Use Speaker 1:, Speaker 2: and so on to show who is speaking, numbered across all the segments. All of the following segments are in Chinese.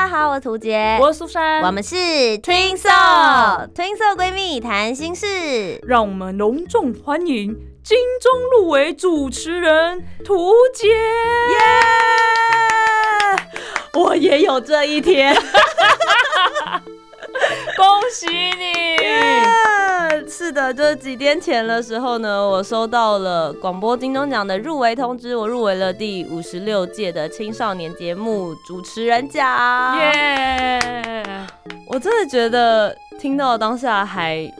Speaker 1: 大家好，我是涂杰，
Speaker 2: 我是苏珊，
Speaker 1: 我们是 Twin Soul，Twin Soul 闺蜜谈心事，
Speaker 2: 让我们隆重欢迎金钟入围主持人涂杰。耶！
Speaker 1: 我也有这一天，
Speaker 2: 恭喜你！
Speaker 1: 是的，就是几天前的时候呢，我收到了广播金钟奖的入围通知，我入围了第五十六届的青少年节目主持人奖。耶！我真的觉得听到当下还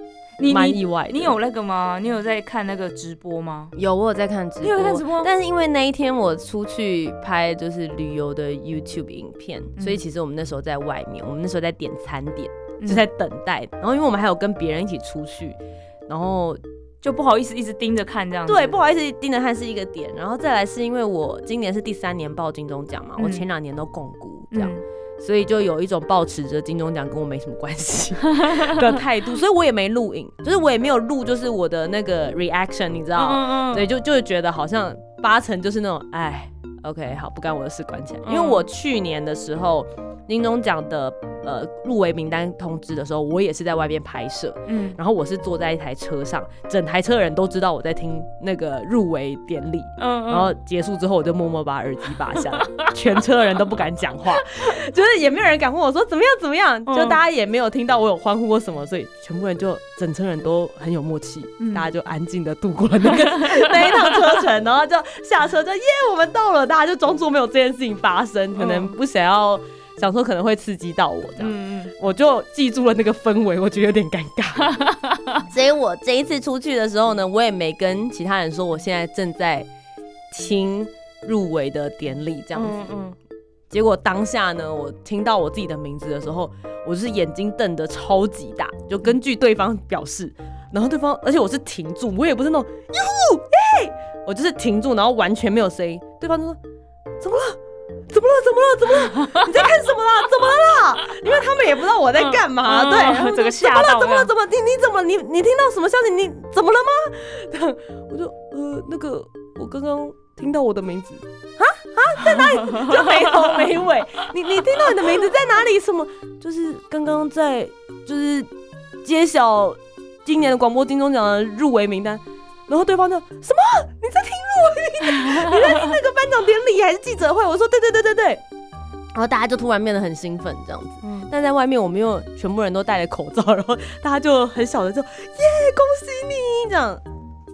Speaker 1: 蛮意外。
Speaker 2: 你有那个吗？你有在看那个直播吗？
Speaker 1: 有，我有在看直播。
Speaker 2: 你有看直播？
Speaker 1: 但是因为那一天我出去拍就是旅游的 YouTube 影片，所以其实我们那时候在外面，我们那时候在点餐点。就在等待，然后因为我们还有跟别人一起出去，然后
Speaker 2: 就不好意思一直盯着看这样。
Speaker 1: 对，不好意思盯着看是一个点，然后再来是因为我今年是第三年报金钟奖嘛，我前两年都共估这样，所以就有一种保持着金钟奖跟我没什么关系 的态度，所以我也没录影，就是我也没有录，就是我的那个 reaction，你知道，对，就就觉得好像八成就是那种，哎，OK，好，不干我的事，关起来，因为我去年的时候金钟奖的。呃，入围名单通知的时候，我也是在外边拍摄，嗯，然后我是坐在一台车上，整台车的人都知道我在听那个入围典礼，嗯，然后结束之后，我就默默把耳机拔下，全车的人都不敢讲话，就是也没有人敢问我说怎么样怎么样，就大家也没有听到我有欢呼或什么，所以全部人就整车人都很有默契，大家就安静的度过了那个 那一趟车程，然后就下车就耶，我们到了，大家就装作没有这件事情发生，可能不想要。想说可能会刺激到我，这样，我就记住了那个氛围，我觉得有点尴尬，所以我这一次出去的时候呢，我也没跟其他人说我现在正在听入围的典礼这样子。嗯结果当下呢，我听到我自己的名字的时候，我就是眼睛瞪得超级大，就根据对方表示，然后对方，而且我是停住，我也不是那种哟耶，我就是停住，然后完全没有声音，对方就说怎么了？怎么了？怎么了？怎么了？你在看什么啦？怎么了啦？因为他们也不知道我在干嘛，对，
Speaker 2: 整个吓到。
Speaker 1: 怎么了？怎么了？你你怎么你你听到什么消息？你怎么了吗？我就呃那个我刚刚听到我的名字啊啊在哪里？就没头没尾。你你听到你的名字在哪里？什么？就是刚刚在就是揭晓今年的广播金钟奖的入围名单。然后对方就什么？你在听录音？你在听那个颁奖典礼还是记者会？我说对对对对对。然后大家就突然变得很兴奋这样子。嗯。但在外面我们又全部人都戴了口罩，然后大家就很小的就耶恭喜你这样，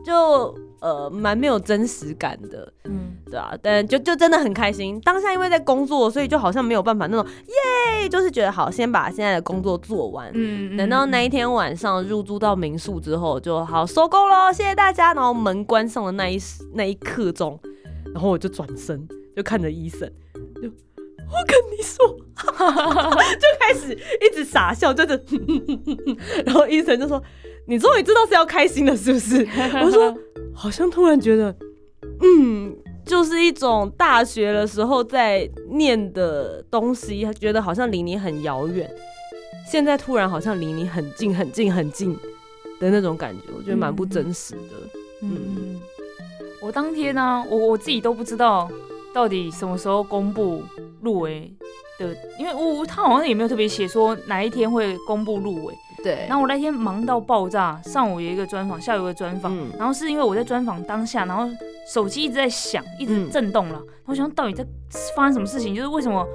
Speaker 1: 就呃蛮没有真实感的。嗯。对啊，但就就真的很开心。当下因为在工作，所以就好像没有办法那种耶，就是觉得好先把现在的工作做完。嗯等到那一天晚上入住到民宿之后，就好收工喽，谢谢大家。然后门关上的那一那一刻钟，然后我就转身就看着医生，就我跟你说，就开始一直傻笑，就是，然后医生就说：“你终于知道是要开心了，是不是？”我说：“好像突然觉得，嗯。”就是一种大学的时候在念的东西，觉得好像离你很遥远，现在突然好像离你很近、很近、很近的那种感觉，我觉得蛮不真实的。
Speaker 2: 嗯，我当天呢，我我自己都不知道到底什么时候公布入围的，因为我他好像也没有特别写说哪一天会公布入围。
Speaker 1: 对，
Speaker 2: 然后我那天忙到爆炸，上午有一个专访，下午有一个专访，然后是因为我在专访当下，然后手机一直在响，一直震动了，我想到底在发生什么事情，就是为什么，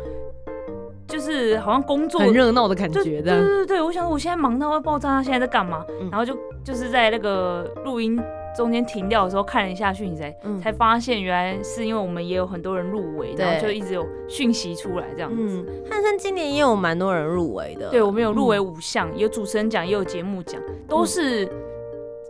Speaker 2: 就是好像工作
Speaker 1: 很热闹的感觉，对
Speaker 2: 对对对，我想我现在忙到要爆炸，他现在在干嘛？然后就就是在那个录音。中间停掉的时候看了一下讯息，才才发现原来是因为我们也有很多人入围，然后就一直有讯息出来这样子。
Speaker 1: 汉森今年也有蛮多人入围的，
Speaker 2: 对我们有入围五项，有主持人奖，也有节目奖，都是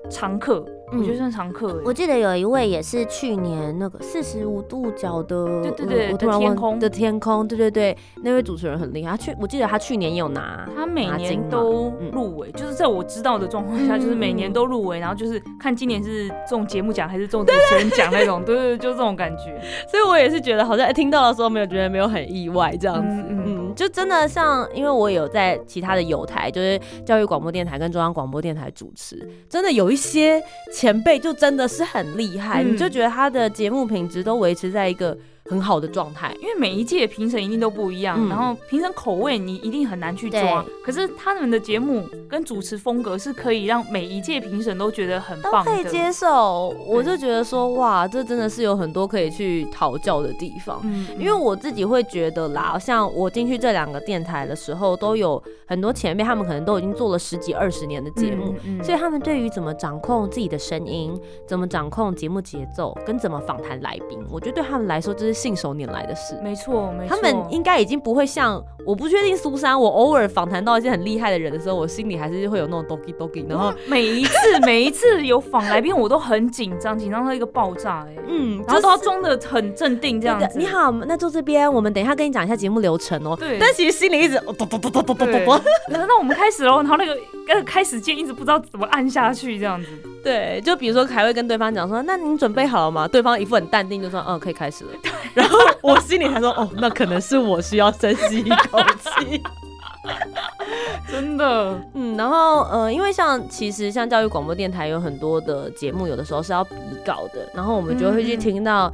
Speaker 2: 常客。我觉得算常客。
Speaker 1: 我记得有一位也是去年那个四十五度角的，
Speaker 2: 对对对，的天空
Speaker 1: 的天空，对对对，那位主持人很厉害。他去，我记得他去年也有拿，
Speaker 2: 他每年都入围，就是在我知道的状况下，就是每年都入围，然后就是看今年是这种节目奖还是这种主持人奖那种，对对，就这种感觉。
Speaker 1: 所以我也是觉得好像听到的时候没有觉得没有很意外这样子，嗯，就真的像，因为我有在其他的有台，就是教育广播电台跟中央广播电台主持，真的有一些前辈就真的是很厉害，你就觉得他的节目品质都维持在一个。很好的状态，
Speaker 2: 因为每一届评审一定都不一样，然后评审口味你一定很难去抓。可是他们的节目跟主持风格是可以让每一届评审都觉得很棒，
Speaker 1: 可以接受。我就觉得说，哇，这真的是有很多可以去讨教的地方。嗯，因为我自己会觉得啦，像我进去这两个电台的时候，都有很多前辈，他们可能都已经做了十几二十年的节目，所以他们对于怎么掌控自己的声音，怎么掌控节目节奏，跟怎么访谈来宾，我觉得对他们来说，这是。信手拈来的事，
Speaker 2: 没错，没
Speaker 1: 错。他们应该已经不会像，我不确定苏珊。我偶尔访谈到一些很厉害的人的时候，我心里还是会有那种 doki doki。然后
Speaker 2: 每一次 每一次有访来宾，我都很紧张，紧张到一个爆炸。哎，嗯，然后都要装的很镇定这样子。
Speaker 1: 你好，那坐这边，我们等一下跟你讲一下节目流程哦。
Speaker 2: 对。
Speaker 1: 但其实心里一直咚咚咚咚咚咚咚咚。
Speaker 2: 那我们开始喽，然后那个那个开始键一直不知道怎么按下去，这样子。
Speaker 1: 对，就比如说还会跟对方讲说，那您准备好了吗？对方一副很淡定，就说嗯，可以开始了。然后我心里还说，哦，那可能是我需要深吸一口气。
Speaker 2: 真的，
Speaker 1: 嗯，然后呃，因为像其实像教育广播电台有很多的节目，有的时候是要比稿的，然后我们就会去听到，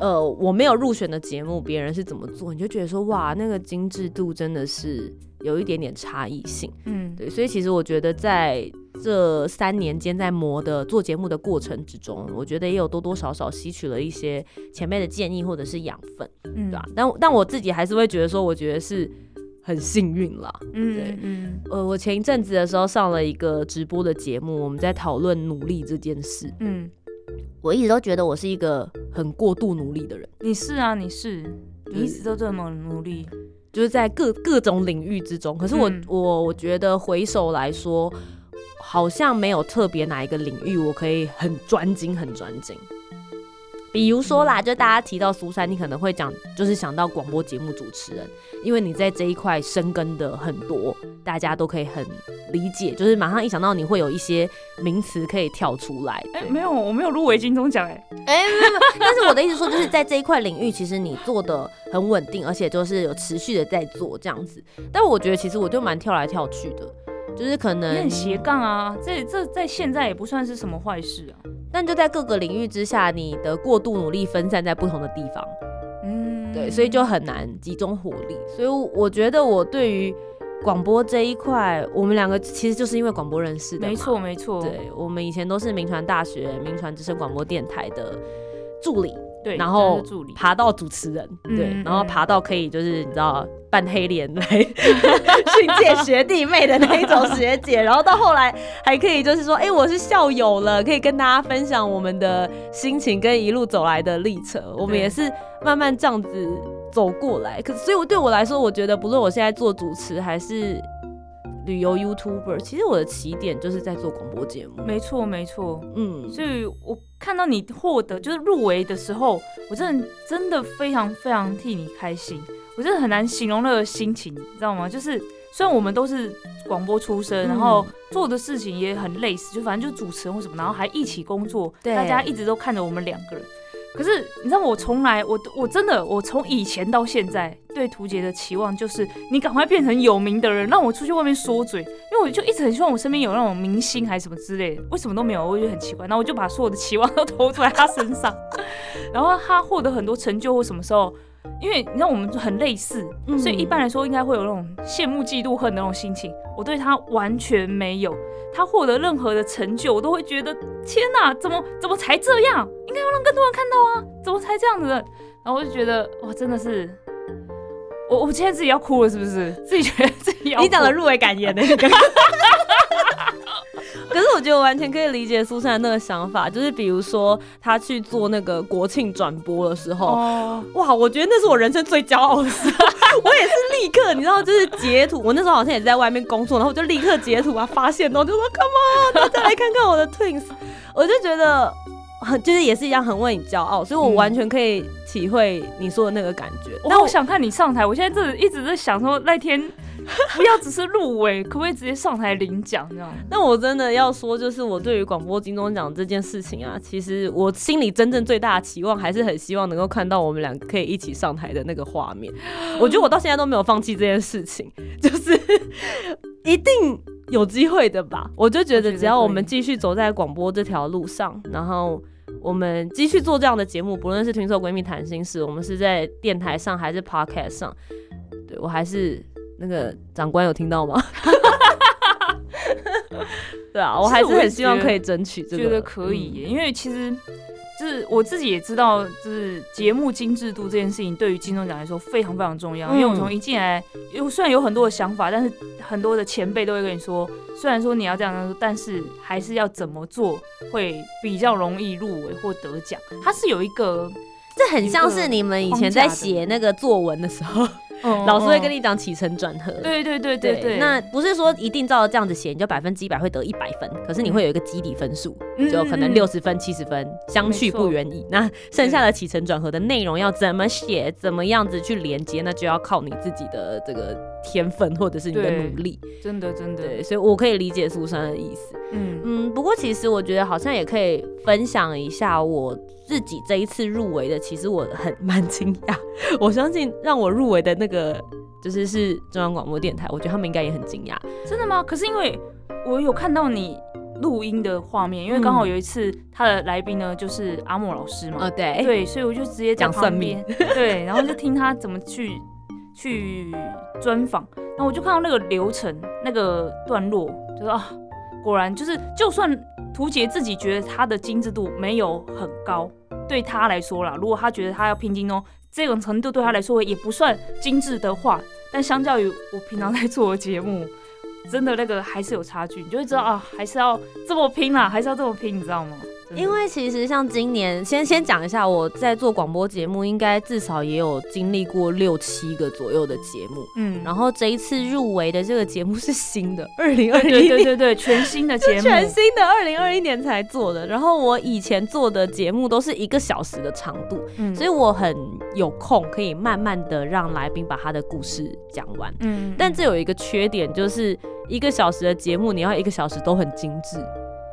Speaker 1: 呃，我没有入选的节目，别人是怎么做，你就觉得说，哇，那个精致度真的是有一点点差异性，嗯，对，所以其实我觉得在这三年间在磨的做节目的过程之中，我觉得也有多多少少吸取了一些前辈的建议或者是养分，嗯，对吧？但但我自己还是会觉得说，我觉得是。很幸运啦，嗯，对，嗯，呃，我前一阵子的时候上了一个直播的节目，我们在讨论努力这件事，嗯，我一直都觉得我是一个很过度努力的人，
Speaker 2: 你是啊，你是，你一直都这么努力，
Speaker 1: 就是在各各种领域之中，可是我我我觉得回首来说，好像没有特别哪一个领域我可以很专精很专精。比如说啦，就大家提到苏珊，你可能会讲，就是想到广播节目主持人，因为你在这一块深耕的很多，大家都可以很理解，就是马上一想到你会有一些名词可以跳出来。
Speaker 2: 哎，没有，我没有入围金钟奖，哎，
Speaker 1: 哎，但是我的意思说，就是在这一块领域，其实你做的很稳定，而且就是有持续的在做这样子。但我觉得其实我就蛮跳来跳去的。就是可能
Speaker 2: 斜杠啊，这这在现在也不算是什么坏事啊。
Speaker 1: 但就在各个领域之下，你的过度努力分散在不同的地方，嗯，对，所以就很难集中火力。所以我觉得我对于广播这一块，我们两个其实就是因为广播认识的。
Speaker 2: 没错没错，
Speaker 1: 对，我们以前都是民传大学民传之声广播电台的助理。
Speaker 2: 对，
Speaker 1: 然后爬到主持人，对，然后爬到可以就是你知道扮黑脸来 训诫学弟妹的那一种学姐，然后到后来还可以就是说，哎，我是校友了，可以跟大家分享我们的心情跟一路走来的历程。我们也是慢慢这样子走过来。可所以，我对我来说，我觉得不论我现在做主持还是旅游 YouTuber，其实我的起点就是在做广播节目。
Speaker 2: 没错，没错，嗯，所以我。看到你获得就是入围的时候，我真的真的非常非常替你开心，我真的很难形容那个心情，你知道吗？就是虽然我们都是广播出身，然后做的事情也很类似，就反正就主持人或什么，然后还一起工作，大家一直都看着我们两个人。可是你知道，我从来我我真的我从以前到现在对图杰的期望就是你赶快变成有名的人，让我出去外面说嘴，因为我就一直很希望我身边有那种明星还是什么之类的，为什么都没有，我觉得很奇怪。然后我就把所有的期望都投出来他身上，然后他获得很多成就或什么时候。因为你知道我们很类似，所以一般来说应该会有那种羡慕、嫉妒、恨的那种心情。我对他完全没有，他获得任何的成就，我都会觉得天哪，怎么怎么才这样？应该要让更多人看到啊，怎么才这样子？然后我就觉得哇，真的是，我我现在自己要哭了，是不是？自己觉得自己要。
Speaker 1: 你讲了入围感言的那个。可 可是我觉得我完全可以理解苏珊那个想法，就是比如说她去做那个国庆转播的时候，哇，我觉得那是我人生最骄傲的事。我也是立刻，你知道，就是截图。我那时候好像也在外面工作，然后我就立刻截图啊，发现哦，就说 Come on，大家来看看我的 Twins。我就觉得很，就是也是一样很为你骄傲，所以我完全可以体会你说的那个感觉。
Speaker 2: 那我想看你上台，我现在这一直在想说那天。不要只是入围，可不可以直接上台领奖这样？
Speaker 1: 那我真的要说，就是我对于广播金钟奖这件事情啊，其实我心里真正最大的期望，还是很希望能够看到我们俩可以一起上台的那个画面。我觉得我到现在都没有放弃这件事情，就是 一定有机会的吧。我就觉得只要我们继续走在广播这条路上，然后我们继续做这样的节目，不论是听说闺蜜谈心事，我们是在电台上还是 podcast 上，对我还是。那个长官有听到吗？对啊，我还是很希望可以争取这个，
Speaker 2: 觉得可以，因为其实就是我自己也知道，就是节目精致度这件事情对于金钟奖来说非常非常重要。因为我从一进来，有虽然有很多的想法，但是很多的前辈都会跟你说，虽然说你要这样，但是还是要怎么做会比较容易入围或得奖。它是有一个，
Speaker 1: 这很像是你们以前在写那个作文的时候。老师会跟你讲起承转合，
Speaker 2: 对对对对对。
Speaker 1: 那不是说一定照这样子写，你就百分之一百会得一百分，可是你会有一个基底分数，就可能六十分、七十分，相去不远矣。那剩下的起承转合的内容要怎么写，怎么样子去连接，那就要靠你自己的这个天分或者是你的努力。
Speaker 2: 真的真的。
Speaker 1: 对，所以我可以理解苏珊的意思。嗯嗯，不过其实我觉得好像也可以分享一下我。自己这一次入围的，其实我很 蛮惊讶。我相信让我入围的那个，就是是中央广播电台，我觉得他们应该也很惊讶。
Speaker 2: 真的吗？可是因为我有看到你录音的画面，因为刚好有一次他的来宾呢就是阿莫老师嘛。
Speaker 1: 哦，对
Speaker 2: 对，所以我就直接讲算命，对，然后就听他怎么去去专访，然后我就看到那个流程那个段落，就说啊，果然就是就算。图杰自己觉得他的精致度没有很高，对他来说啦，如果他觉得他要拼金钟这种程度对他来说也不算精致的话，但相较于我平常在做的节目，真的那个还是有差距，你就会知道啊，还是要这么拼啦，还是要这么拼，你知道吗？
Speaker 1: 因为其实像今年，先先讲一下，我在做广播节目，应该至少也有经历过六七个左右的节目，嗯，然后这一次入围的这个节目是新的，二零二一年，
Speaker 2: 对对对，全新的 节目，
Speaker 1: 全新的二零二一年才做的。然后我以前做的节目都是一个小时的长度，嗯，所以我很有空可以慢慢的让来宾把他的故事讲完，嗯，但这有一个缺点，就是一个小时的节目，你要一个小时都很精致。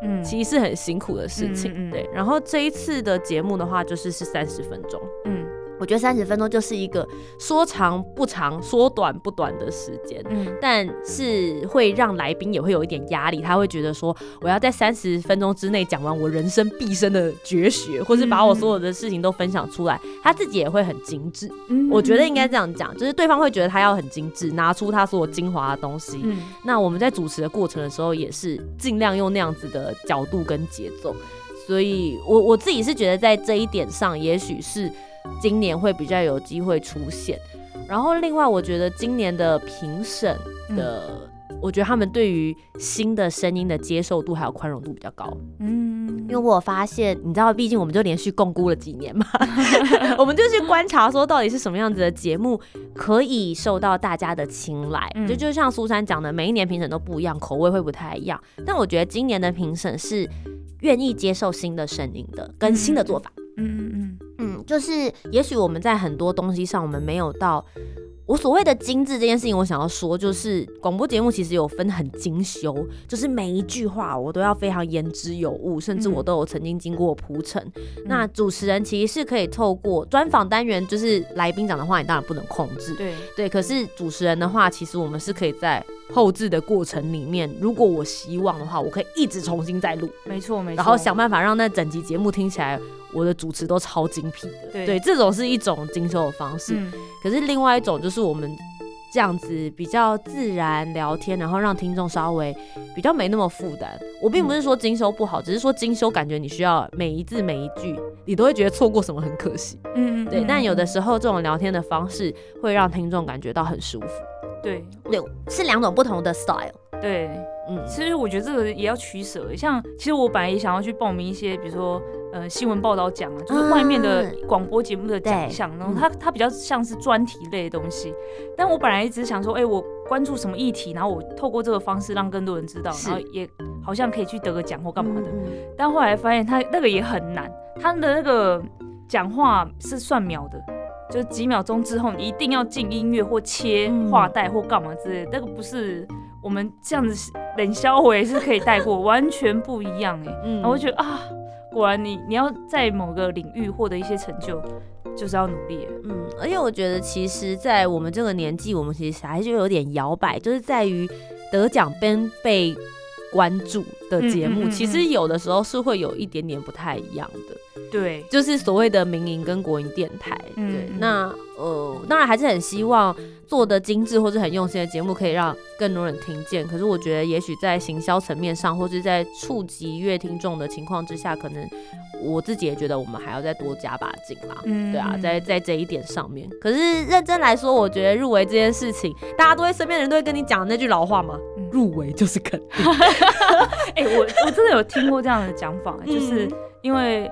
Speaker 1: 嗯，其实是很辛苦的事情，对。然后这一次的节目的话，就是是三十分钟，嗯。我觉得三十分钟就是一个说长不长，说短不短的时间，嗯，但是会让来宾也会有一点压力，他会觉得说我要在三十分钟之内讲完我人生毕生的绝学，或是把我所有的事情都分享出来，他自己也会很精致。嗯，我觉得应该这样讲，就是对方会觉得他要很精致，拿出他所有精华的东西。嗯，那我们在主持的过程的时候，也是尽量用那样子的角度跟节奏。所以我我自己是觉得在这一点上，也许是。今年会比较有机会出现，然后另外我觉得今年的评审的，我觉得他们对于新的声音的接受度还有宽容度比较高。嗯，因为我发现，你知道，毕竟我们就连续共估了几年嘛，我们就去观察说到底是什么样子的节目可以受到大家的青睐。就就像苏珊讲的，每一年评审都不一样，口味会不太一样。但我觉得今年的评审是愿意接受新的声音的，跟新的做法。嗯嗯嗯。就是，也许我们在很多东西上，我们没有到我所谓的精致这件事情。我想要说，就是广播节目其实有分很精修，就是每一句话我都要非常言之有物，甚至我都有曾经经过铺陈。那主持人其实是可以透过专访单元，就是来宾讲的话，你当然不能控制。
Speaker 2: 对
Speaker 1: 对，可是主持人的话，其实我们是可以在后置的过程里面，如果我希望的话，我可以一直重新再录。
Speaker 2: 没错没错，
Speaker 1: 然后想办法让那整集节目听起来。我的主持都超精辟的，对，这种是一种精修的方式。可是另外一种就是我们这样子比较自然聊天，然后让听众稍微比较没那么负担。我并不是说精修不好，只是说精修感觉你需要每一字每一句，你都会觉得错过什么很可惜。嗯嗯，对。但有的时候这种聊天的方式会让听众感觉到很舒服。
Speaker 2: 对，
Speaker 1: 对，是两种不同的 style。
Speaker 2: 对。嗯，其实我觉得这个也要取舍。像其实我本来也想要去报名一些，比如说呃新闻报道奖啊，就是外面的广播节目的奖项，然后它它比较像是专题类的东西。但我本来一直想说，哎，我关注什么议题，然后我透过这个方式让更多人知道，然后也好像可以去得个奖或干嘛的。但后来发现，它那个也很难，它的那个讲话是算秒的。就几秒钟之后，你一定要进音乐或切画带或干嘛之类，那个不是我们这样子冷销回是可以带过，完全不一样哎。然后我觉得啊，果然你你要在某个领域获得一些成就，就是要努力。
Speaker 1: 嗯，而且我觉得其实，在我们这个年纪，我们其实还是有点摇摆，就是在于得奖跟被关注的节目，其实有的时候是会有一点点不太一样的。
Speaker 2: 对，
Speaker 1: 就是所谓的民营跟国营电台。对，那呃，当然还是很希望做的精致或者很用心的节目可以让更多人听见。可是我觉得，也许在行销层面上，或是在触及乐听众的情况之下，可能我自己也觉得我们还要再多加把劲啦。嗯，对啊，在在这一点上面。可是认真来说，我觉得入围这件事情，大家都会身边的人都会跟你讲那句老话嘛，入围就是肯定。
Speaker 2: 哎，我我真的有听过这样的讲法，就是因为。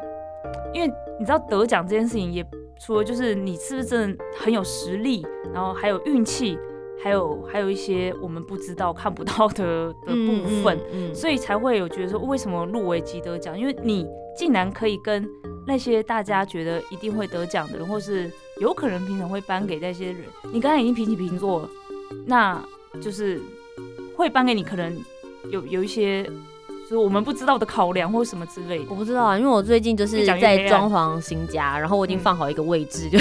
Speaker 2: 因为你知道得奖这件事情，也除了就是你是不是真的很有实力，然后还有运气，还有还有一些我们不知道看不到的的部分，所以才会有觉得说为什么入围即得奖？因为你竟然可以跟那些大家觉得一定会得奖的人，或是有可能平常会颁给那些人，你刚才已经平起平坐了，那就是会颁给你，可能有有一些。我们不知道的考量或什么之类的，
Speaker 1: 我不知道啊，因为我最近就是在装潢新家，然后我已经放好一个位置，就。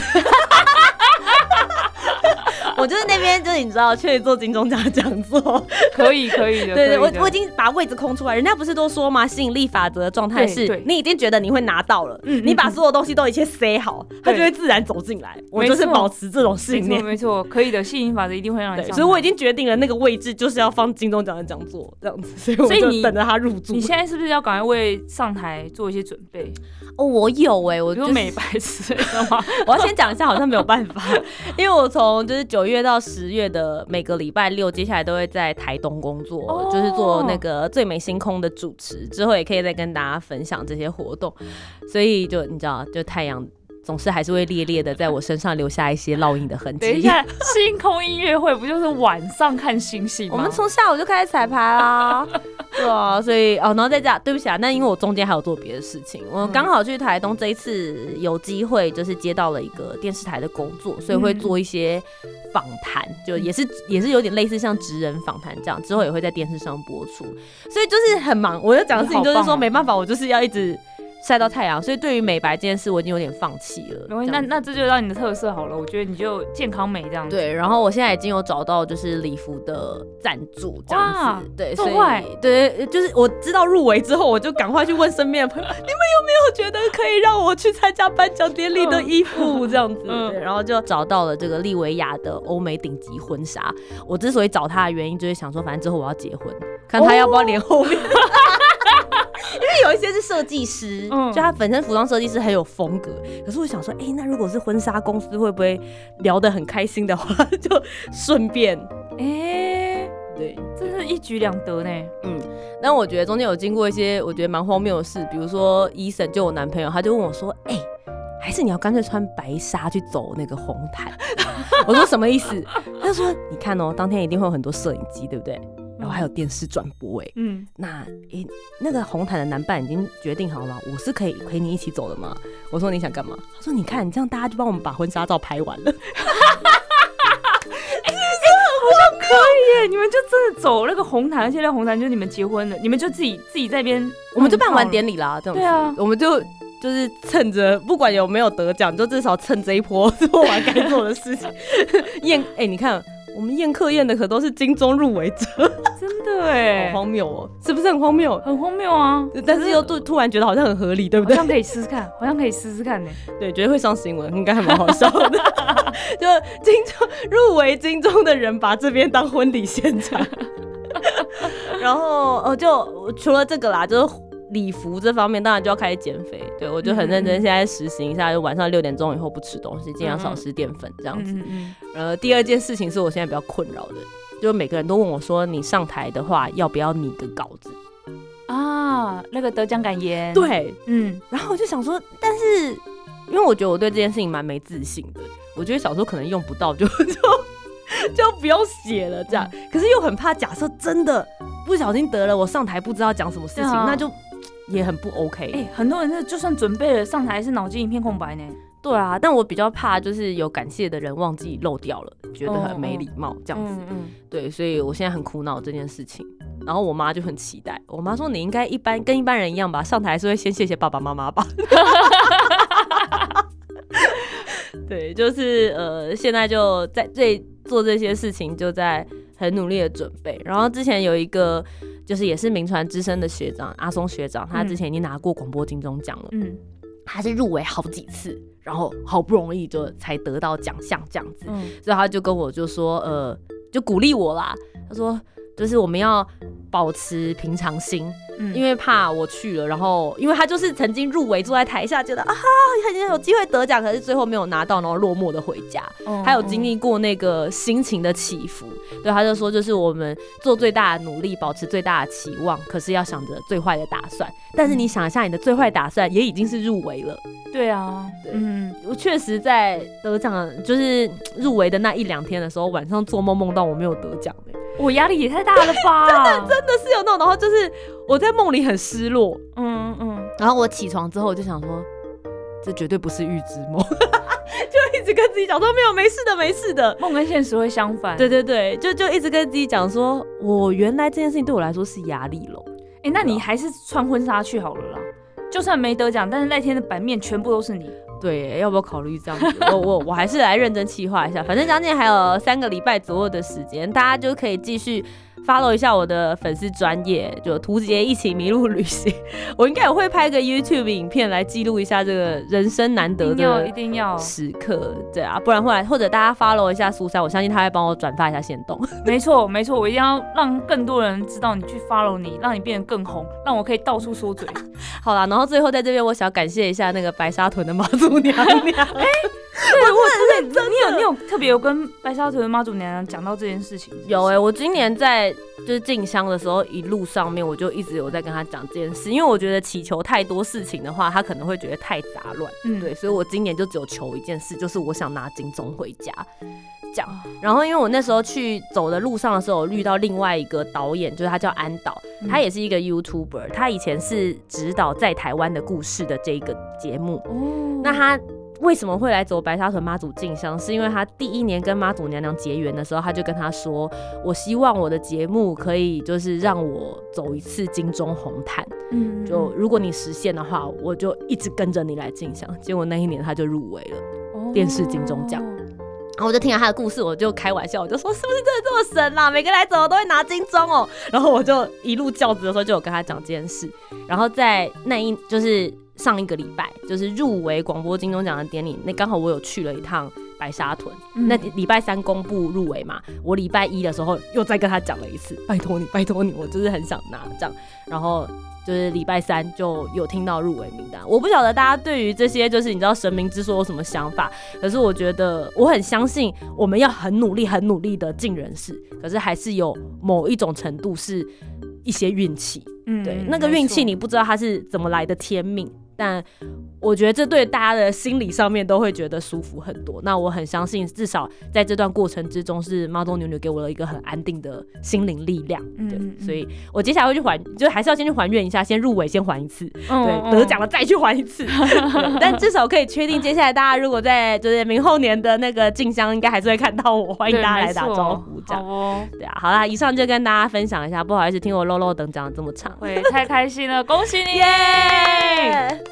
Speaker 1: 我就是那边，就是你知道，去做金钟奖讲座，
Speaker 2: 可以可以的。
Speaker 1: 对对，我我已经把位置空出来。人家不是都说吗？吸引力法则的状态是，你已经觉得你会拿到了，你把所有东西都一切塞好，它就会自然走进来。我就是保持这种信念，
Speaker 2: 没错，可以的。吸引力法则一定会让你。
Speaker 1: 所以我已经决定了，那个位置就是要放金钟奖的讲座这样子。所以我就等着他入住。
Speaker 2: 你现在是不是要赶快为上台做一些准备？
Speaker 1: 哦，我有哎，我就
Speaker 2: 美白之类的吗？
Speaker 1: 我要先讲一下，好像没有办法，因为我从就是九月到十月的每个礼拜六，接下来都会在台东工作，就是做那个最美星空的主持，之后也可以再跟大家分享这些活动，所以就你知道，就太阳。总是还是会烈烈的在我身上留下一些烙印的痕迹。
Speaker 2: 等一下，星空音乐会不就是晚上看星星吗？
Speaker 1: 我们从下午就开始彩排啦，对啊，所以哦，然后再这样，对不起啊，那因为我中间还有做别的事情，我刚好去台东，这一次有机会就是接到了一个电视台的工作，所以会做一些访谈，就也是也是有点类似像职人访谈这样，之后也会在电视上播出，所以就是很忙。我要讲的事情就是说，没办法，我就是要一直。晒到太阳，所以对于美白这件事，我已经有点放弃了。
Speaker 2: 没关系，那那这就让你的特色好了。我觉得你就健康美这样子。
Speaker 1: 对，然后我现在已经有找到就是礼服的赞助这样子。对，
Speaker 2: 所以
Speaker 1: 对，就是我知道入围之后，我就赶快去问身边的朋友，你们有没有觉得可以让我去参加颁奖典礼的衣服这样子？对，然后就找到了这个利维亚的欧美顶级婚纱。我之所以找他的原因，就是想说，反正之后我要结婚，看他要不要连后面。有一些是设计师，就他本身服装设计师很有风格。可是我想说，哎，那如果是婚纱公司，会不会聊得很开心的话，就顺便，哎，对，
Speaker 2: 这是一举两得呢。
Speaker 1: 嗯，但我觉得中间有经过一些我觉得蛮荒谬的事，比如说伊森就我男朋友，他就问我说，哎，还是你要干脆穿白纱去走那个红毯？我说什么意思？他就说，你看哦，当天一定会有很多摄影机，对不对？然后还有电视转播，哎，嗯，那诶，那个红毯的男伴已经决定好了吗？我是可以陪你一起走的吗？我说你想干嘛？他说你看，你这样大家就帮我们把婚纱照拍完了。哎，
Speaker 2: 好像可以耶！你们就真的走那个红毯，而且那红毯就是你们结婚了，你们就自己自己在边，
Speaker 1: 我们就办完典礼啦，这样
Speaker 2: 对啊，
Speaker 1: 我们就就是趁着不管有没有得奖，就至少趁这一波 做完该做的事情。宴，哎，你看。我们宴客宴的可都是金钟入围者，
Speaker 2: 真的哎，
Speaker 1: 好荒谬哦，是不是很荒谬？
Speaker 2: 很荒谬啊！
Speaker 1: 但是又突突然觉得好像很合理，对不对？
Speaker 2: 好像可以试试看，好像可以试试看呢。
Speaker 1: 对，觉得会上新闻，应该还蛮好笑的。就金钟入围金钟的人把这边当婚礼现场，然后呃，就除了这个啦，就是。礼服这方面当然就要开始减肥，对我就很认真，现在实行一下，就晚上六点钟以后不吃东西，尽量少吃淀粉这样子。呃，第二件事情是我现在比较困扰的，就每个人都问我说，你上台的话要不要拟个稿子
Speaker 2: 啊？那个得奖感言。
Speaker 1: 对，嗯，然后我就想说，但是因为我觉得我对这件事情蛮没自信的，我觉得小时候可能用不到，就就就不用写了这样。可是又很怕，假设真的不小心得了，我上台不知道讲什么事情，那就也很不 OK。
Speaker 2: 哎，很多人是就算准备了上台，是脑筋一片空白呢。
Speaker 1: 对啊，但我比较怕就是有感谢的人忘记漏掉了，觉得很没礼貌这样子。对，所以我现在很苦恼这件事情。然后我妈就很期待，我妈说你应该一般跟一般人一样吧，上台是会先谢谢爸爸妈妈吧。对，就是呃，现在就在这做这些事情，就在很努力的准备。然后之前有一个就是也是名传资深的学长阿松学长，他之前已经拿过广播金钟奖了，嗯，他是入围好几次。然后好不容易就才得到奖项这样子，所以他就跟我就说，呃，就鼓励我啦。他说，就是我们要保持平常心。因为怕我去了，然后因为他就是曾经入围，坐在台下，觉得啊，很有机会得奖，可是最后没有拿到，然后落寞的回家。还有经历过那个心情的起伏，对，他就说，就是我们做最大的努力，保持最大的期望，可是要想着最坏的打算。但是你想一下，你的最坏打算也已经是入围了。
Speaker 2: 对啊，
Speaker 1: 嗯，我确实在得奖，就是入围的那一两天的时候，晚上做梦梦到我没有得奖
Speaker 2: 我压力也太大了吧！
Speaker 1: 真的真的是有那种，然后就是我在梦里很失落，嗯嗯，然后我起床之后我就想说，这绝对不是预知梦，就一直跟自己讲说没有没事的没事的，
Speaker 2: 梦跟现实会相反。
Speaker 1: 对对对，就就一直跟自己讲说，我原来这件事情对我来说是压力了。
Speaker 2: 哎，那你还是穿婚纱去好了啦，就算没得奖，但是那天的版面全部都是你。
Speaker 1: 对，要不要考虑这样子？我我我还是来认真计划一下，反正将近还有三个礼拜左右的时间，大家就可以继续。Follow 一下我的粉丝专业，就图杰一起迷路旅行。我应该也会拍个 YouTube 影片来记录一下这个人生难得的
Speaker 2: 一定要
Speaker 1: 时刻，对啊，不然后来或者大家 follow 一下苏珊，我相信他会帮我转发一下线动。
Speaker 2: 没错没错，我一定要让更多人知道你去 follow 你，让你变得更红，让我可以到处说嘴。
Speaker 1: 好啦，然后最后在这边，我想感谢一下那个白沙屯的妈祖娘娘。
Speaker 2: 对，我特别，你有你有特别有跟白沙屯妈祖娘娘讲到这件事情？
Speaker 1: 有哎，我今年在就是进香的时候，一路上面我就一直有在跟她讲这件事，因为我觉得祈求太多事情的话，她可能会觉得太杂乱。嗯，对，所以我今年就只有求一件事，就是我想拿金钟回家讲。然后因为我那时候去走的路上的时候，遇到另外一个导演，就是他叫安导，他也是一个 YouTuber，他以前是指导在台湾的故事的这个节目。哦，那他。为什么会来走白沙屯妈祖进香？是因为他第一年跟妈祖娘娘结缘的时候，他就跟他说：“我希望我的节目可以就是让我走一次金钟红毯。嗯，就如果你实现的话，我就一直跟着你来进香。”结果那一年他就入围了电视金钟奖。然后我就听了他的故事，我就开玩笑，我就说：“是不是真的这么神啦？每个来走都会拿金钟哦。”然后我就一路教子的时候就有跟他讲这件事。然后在那一就是。上一个礼拜就是入围广播金钟奖的典礼，那刚好我有去了一趟白沙屯。那礼拜三公布入围嘛，我礼拜一的时候又再跟他讲了一次，拜托你，拜托你，我就是很想拿这样。然后就是礼拜三就有听到入围名单。我不晓得大家对于这些就是你知道神明之说有什么想法，可是我觉得我很相信我们要很努力、很努力的尽人事，可是还是有某一种程度是一些运气。嗯，对，那个运气你不知道它是怎么来的天命。但我觉得这对大家的心理上面都会觉得舒服很多。那我很相信，至少在这段过程之中，是猫中牛牛给我了一个很安定的心灵力量。对，所以我接下来会去还，就还是要先去还愿一下，先入围，先还一次。对，得奖了再去还一次。但至少可以确定，接下来大家如果在就是明后年的那个静香，应该还是会看到我。欢迎大家来打招呼，这样。对啊，好啦，以上就跟大家分享一下。不好意思，听我漏漏等讲的这么长，
Speaker 2: 对太开心了，恭喜你耶！